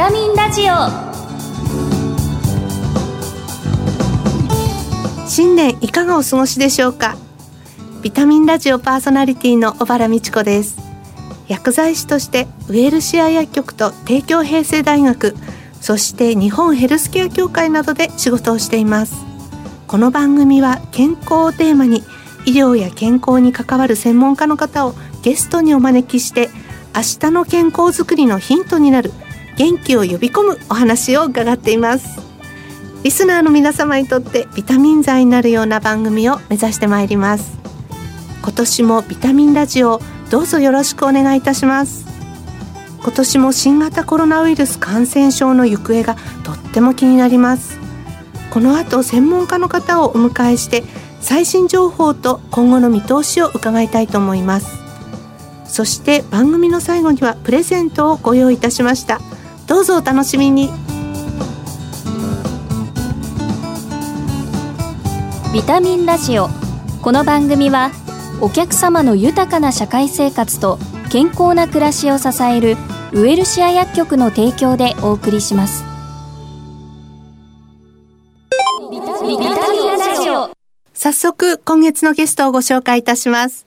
タミンラジオ。新年いかがお過ごしでしょうか？ビタミンラジオパーソナリティの小原美智子です。薬剤師としてウェルシア薬局と帝京平成大学そして日本ヘルスケア協会などで仕事をしています。この番組は健康をテーマに医療や健康に関わる専門家の方をゲストにお招きして明日の健康づくりのヒントになる元気を呼び込むお話を伺っています。リスナーの皆様にとってビタミン剤になるような番組を目指してまいります。今年もビタミンラジオどうぞよろしくお願いいたします。今年も新型コロナウイルス感染症の行方がとっても気になります。この後専門家の方をお迎えして最新情報と今後の見通しを伺いたいと思います。そして番組の最後にはプレゼントをご用意いたしました。どうぞお楽しみに。ビタミンラジオ。この番組はお客様の豊かな社会生活と健康な暮らしを支えるウエルシア薬局の提供でお送りします。ビタミンラジオ。早速今月のゲストをご紹介いたします。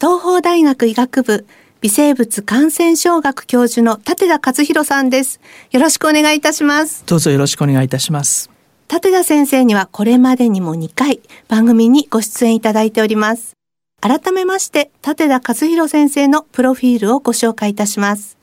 東邦大学医学部微生物感染症学教授の立田和弘さんです。よろしくお願いいたします。どうぞよろしくお願いいたします。立田先生にはこれまでにも2回番組にご出演いただいております。改めまして立田和弘先生のプロフィールをご紹介いたします。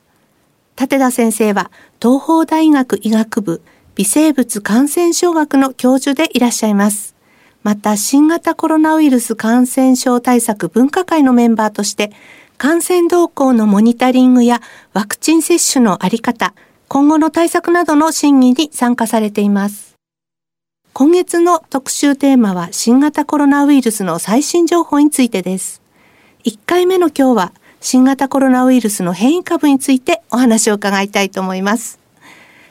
立田先生は東邦大学医学部微生物感染症学の教授でいらっしゃいます。また新型コロナウイルス感染症対策分科会のメンバーとして感染動向のモニタリングやワクチン接種のあり方、今後の対策などの審議に参加されています。今月の特集テーマは新型コロナウイルスの最新情報についてです。1回目の今日は新型コロナウイルスの変異株についてお話を伺いたいと思います。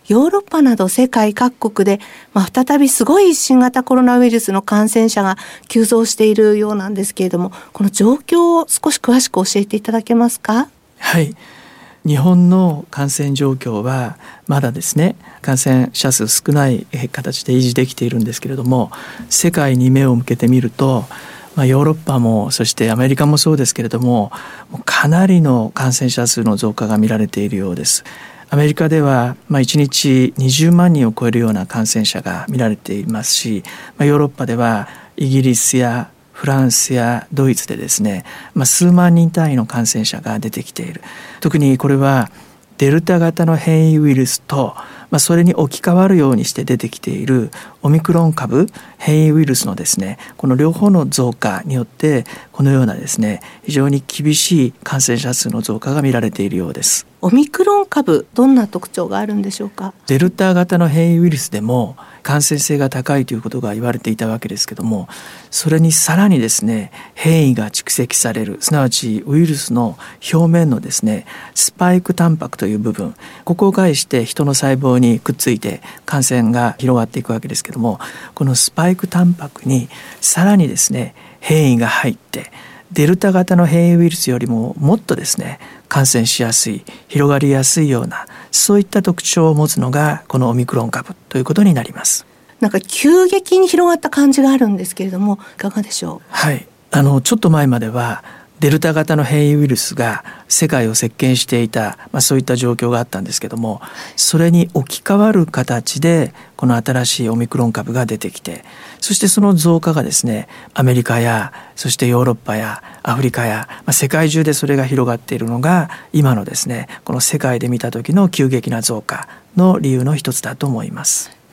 ヨーロッパなど世界各国で、まあ、再びすごい新型コロナウイルスの感染者が急増しているようなんですけれどもこの状況を少し詳しく教えていただけますか？はい日本の感染状況はまだですね感染者数少ない形で維持できているんですけれども世界に目を向けてみるとまあ、ヨーロッパもそしてアメリカもそうですけれどもかなりの感染者数の増加が見られているようです。アメリカでは、まあ、1日20万人を超えるような感染者が見られていますし、まあ、ヨーロッパではイギリスやフランスやドイツでですね、まあ、数万人単位の感染者が出てきている。特にこれはデルタ型の変異ウイルスとまあ、それに置き換わるようにして出てきているオミクロン株変異ウイルスのですねこの両方の増加によってこのようなですね非常に厳しい感染者数の増加が見られているようです。オミクロン株どんな特徴があるんでしょうか？デルタ型の変異ウイルスでも感染性が高いということが言われていたわけですけどもそれにさらにですね変異が蓄積されるすなわちウイルスの表面のですねスパイクタンパクという部分ここを介して人の細胞にくっついて感染が広がっていくわけですけどもこのスパイクタンパクにさらにですね変異が入ってデルタ型の変異ウイルスよりももっとですね感染しやすい広がりやすいようなそういった特徴を持つのがこのオミクロン株ということになります。なんか急激に広がった感じがあるんですけれどもいかがでしょう？はい。あのちょっと前まではデルタ型の変異ウイルスが世界を席巻していた、まあ、そういった状況があったんですけどもそれに置き換わる形でこの新しいオミクロン株が出てきてそしてその増加がですねアメリカやそしてヨーロッパやアフリカや、まあ、世界中でそれが広がっているのが今のですねこの世界で見た時の急激な増加の理由の一つだと思います。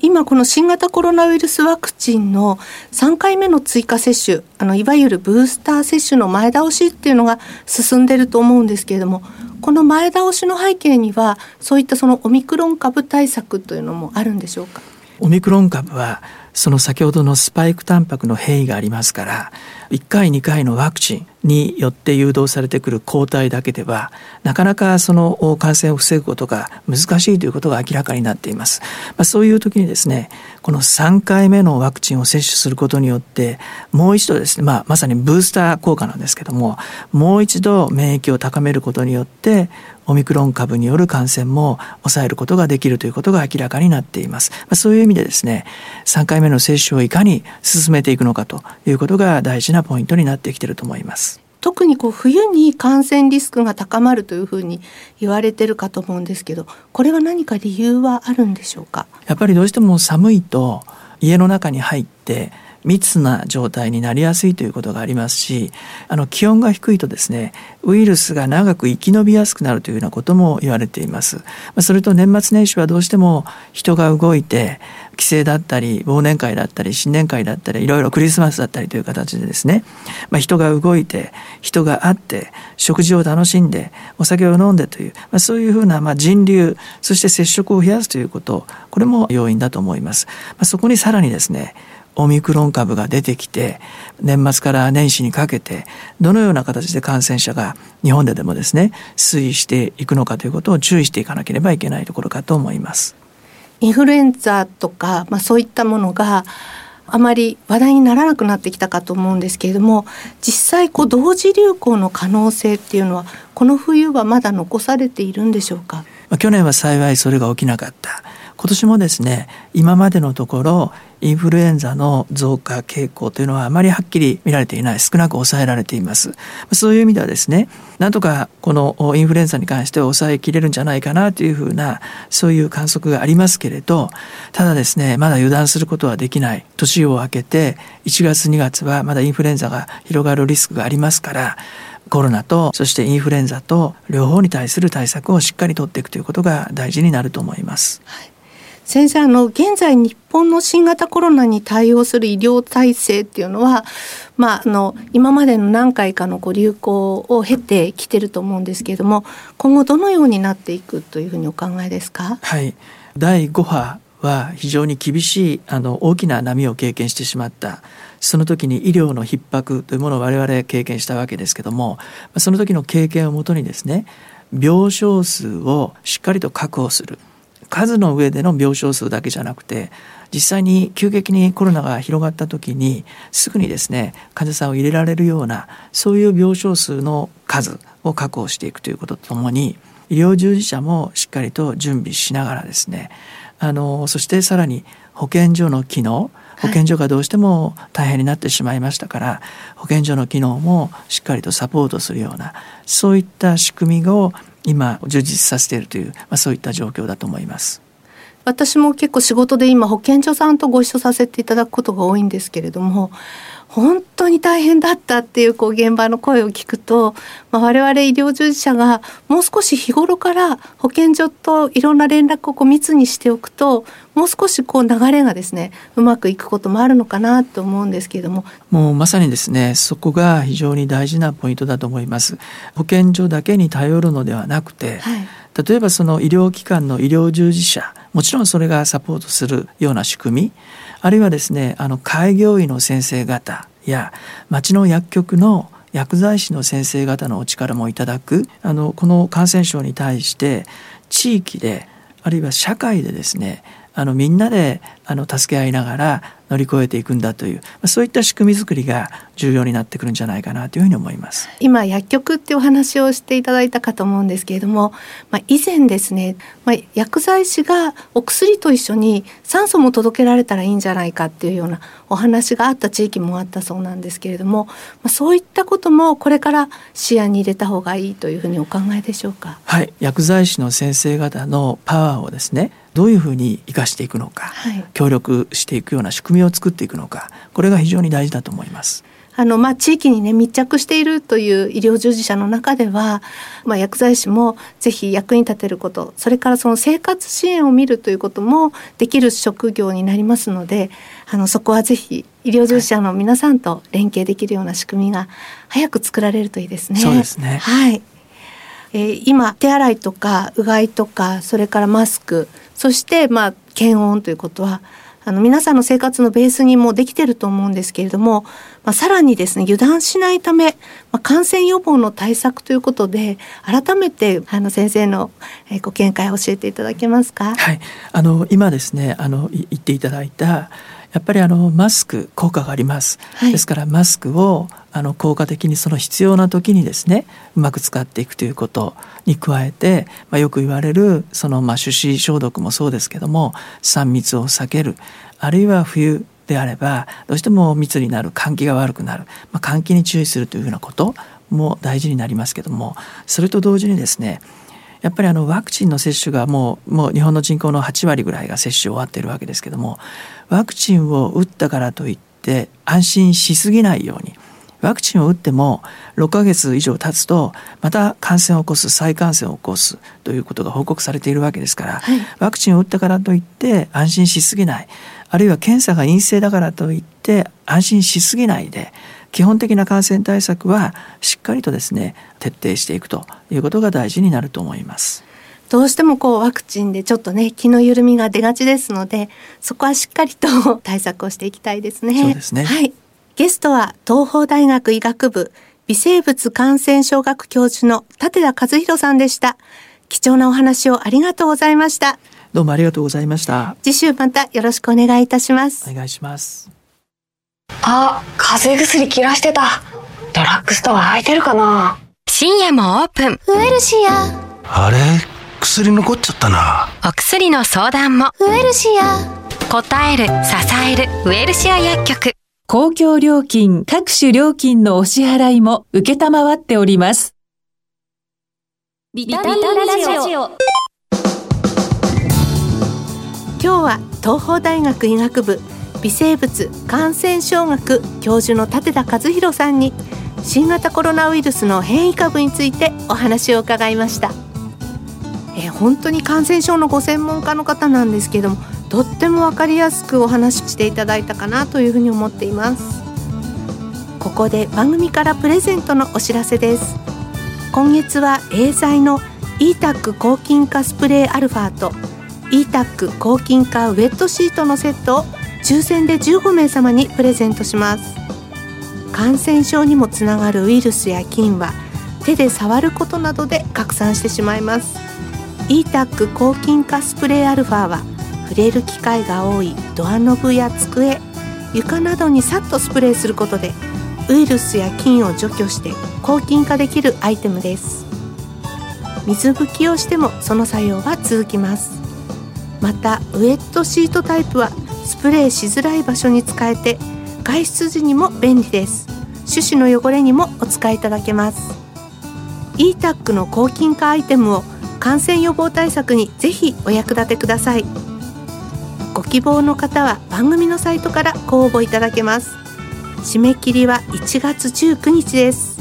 今この新型コロナウイルスワクチンの3回目の追加接種あのいわゆるブースター接種の前倒しっていうのが進んでると思うんですけれどもこの前倒しの背景にはそういったそのオミクロン株対策というのもあるんでしょうか？オミクロン株はその先ほどのスパイクタンパクの変異がありますから1回2回のワクチンによって誘導されてくる抗体だけではなかなかその感染を防ぐことが難しいということが明らかになっています。まあ、そういう時にですねこの3回目のワクチンを接種することによってもう一度ですね、まあ、まさにブースター効果なんですけどももう一度免疫を高めることによってオミクロン株による感染も抑えることができるということが明らかになっています。まあ、そういう意味でですね3回目の接種をいかに進めていくのかということが大事なポイントになってきていると思います。特にこう冬に感染リスクが高まるというふうに言われてるかと思うんですけどこれは何か理由はあるんでしょうか？やっぱりどうしても寒いと家の中に入って密な状態になりやすいということがありますしあの気温が低いとですねウイルスが長く生き延びやすくなるというようなことも言われていますそれと年末年始はどうしても人が動いて帰省だったり忘年会だったり新年会だったりいろいろクリスマスだったりという形でですね、まあ、人が動いて人が会って食事を楽しんでお酒を飲んでという、まあ、そういうふうなまあ人流そして接触を増やすということこれも要因だと思います。まあ、そこにさらにですねオミクロン株が出てきて年末から年始にかけてどのような形で感染者が日本ででもですね推移していくのかということを注意していかなければいけないところかと思います。インフルエンザとか、まあ、そういったものがあまり話題にならなくなってきたかと思うんですけれども実際こう同時流行の可能性っていうのはこの冬はまだ残されているんでしょうか？去年は幸いそれが起きなかった今年もですね今までのところインフルエンザの増加傾向というのはあまりはっきり見られていない少なく抑えられています。そういう意味ではですねなんとかこのインフルエンザに関しては抑えきれるんじゃないかなというふうなそういう観測がありますけれどただですねまだ油断することはできない。年を明けて1月2月はまだインフルエンザが広がるリスクがありますからコロナとそしてインフルエンザと両方に対する対策をしっかりとっていくということが大事になると思います。はい。先生あの現在日本の新型コロナに対応する医療体制っていうのは、まあ、あの今までの何回かのこう流行を経てきてると思うんですけれども今後どのようになっていくというふうにお考えですか？はい。第5波は非常に厳しいあの大きな波を経験してしまった。その時に医療の逼迫というものを我々経験したわけですけどもその時の経験をもとにですね病床数をしっかりと確保する。数の上での病床数だけじゃなくて実際に急激にコロナが広がった時にすぐにですね患者さんを入れられるようなそういう病床数の数を確保していくということとともに医療従事者もしっかりと準備しながらですねあのそしてさらに保健所の機能保健所がどうしても大変になってしまいましたから、はい、保健所の機能もしっかりとサポートするようなそういった仕組みを今充実させているという、まあ、そういった状況だと思います。私も結構仕事で今保健所さんとご一緒させていただくことが多いんですけれども本当に大変だったっていうこう現場の声を聞くと、まあ、我々医療従事者がもう少し日頃から保健所といろんな連絡をこう密にしておくともう少しこう流れがですねうまくいくこともあるのかなと思うんですけれども。もうまさにですねそこが非常に大事なポイントだと思います。保健所だけに頼るのではなくて、はい、例えばその医療機関の医療従事者もちろんそれがサポートするような仕組みあるいはですねあの開業医の先生方や町の薬局の薬剤師の先生方のお力もいただくあのこの感染症に対して地域であるいは社会でですねあのみんなであの助け合いながら乗り越えていくんだというそういった仕組み作りが重要になってくるんじゃないかなというふうに思います。今薬局ってお話をしていただいたかと思うんですけれども、まあ、以前ですね、まあ、薬剤師がお薬と一緒に酸素も届けられたらいいんじゃないかっていうようなお話があった地域もあったそうなんですけれども、まあ、そういったこともこれから視野に入れた方がいいというふうにお考えでしょうか？はい。薬剤師の先生方のパワーをですねどういうふうに生かしていくのか、はい、協力していくような仕組みを作っていくのかこれが非常に大事だと思います。あのまあ、地域にね密着しているという医療従事者の中では、まあ、薬剤師もぜひ役に立てることそれからその生活支援を見るということもできる職業になりますのであのそこはぜひ医療従事者の皆さんと連携できるような仕組みが早く作られるといいですね。そうですねはいえー、今手洗いとかうがいとかそれからマスクそしてまあ検温ということはあの皆さんの生活のベースにもできてると思うんですけれども、まあ、さらにですね油断しないため、まあ、感染予防の対策ということで改めてあの先生のご見解を教えていただけますか？はい、あの今ですねあの言っていただいたやっぱりあのマスク効果があります、はい、ですからマスクをあの効果的にその必要な時にですねうまく使っていくということに加えて、まあ、よく言われるそのまあ手指消毒もそうですけども3密を避ける。あるいは冬であればどうしても密になる換気が悪くなる、まあ、換気に注意するというふうなことも大事になりますけどもそれと同時にですねやっぱりあのワクチンの接種がもうもう日本の人口の8割ぐらいが接種終わっているわけですけどもワクチンを打ったからといって安心しすぎないようにワクチンを打っても6ヶ月以上経つとまた感染を起こす再感染を起こすということが報告されているわけですから、はい、ワクチンを打ったからといって安心しすぎないあるいは検査が陰性だからといって安心しすぎないで基本的な感染対策はしっかりとですね徹底していくということが大事になると思います。どうしてもこうワクチンでちょっとね気の緩みが出がちですのでそこはしっかりと対策をしていきたいですね。そうですね。はい。ゲストは東邦大学医学部微生物感染症学教授の立田和弘さんでした。貴重なお話をありがとうございました。どうもありがとうございました。次週またよろしくお願いいたします。お願いします。あ、風邪薬切らしてた。ドラッグストア空いてるかな深夜もオープン。ウエルシア。あれ？薬残っちゃったな。お薬の相談も。ウエルシア。答える、支える、ウエルシア薬局。公共料金、各種料金のお支払いも受けたまわっております。ビタミンラジオ。今日は東邦大学医学部微生物感染症学教授の立田和弘さんに新型コロナウイルスの変異株についてお話を伺いました、え本当に感染症のご専門家の方なんですけどもとっても分かりやすくお話ししていただいたかなというふうに思っています。ここで番組からプレゼントのお知らせです。今月はエーザイの e-tac 抗菌化スプレーアルファと e-tac 抗菌化ウェットシートのセットを抽選で15名様にプレゼントします。感染症にもつながるウイルスや菌は手で触ることなどで拡散してしまいます。e-tac 抗菌化スプレーアルファは触れる機会が多いドアノブや机床などにさっとスプレーすることでウイルスや菌を除去して抗菌化できるアイテムです。水拭きをしてもその作用は続きます。またウエットシートタイプはスプレーしづらい場所に使えて外出時にも便利です。手指の汚れにもお使いいただけます。e-tac の抗菌化アイテムを感染予防対策にぜひお役立てください。ご希望の方は番組のサイトからご応募いただけます。締め切りは1月19日です。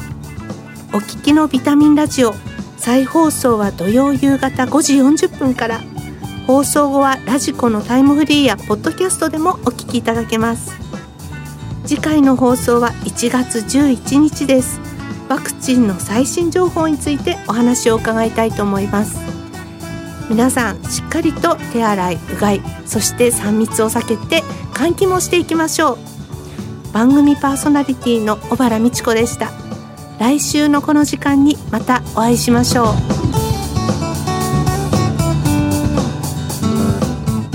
お聞きのビタミンラジオ再放送は土曜夕方5時40分から放送後はラジコのタイムフリーやポッドキャストでもお聞きいただけます。次回の放送は1月11日です。ワクチンの最新情報についてお話を伺いたいと思います。皆さんしっかりと手洗いうがいそして3密を避けて換気もしていきましょう。番組パーソナリティの小原美智子でした。来週のこの時間にまたお会いしましょう。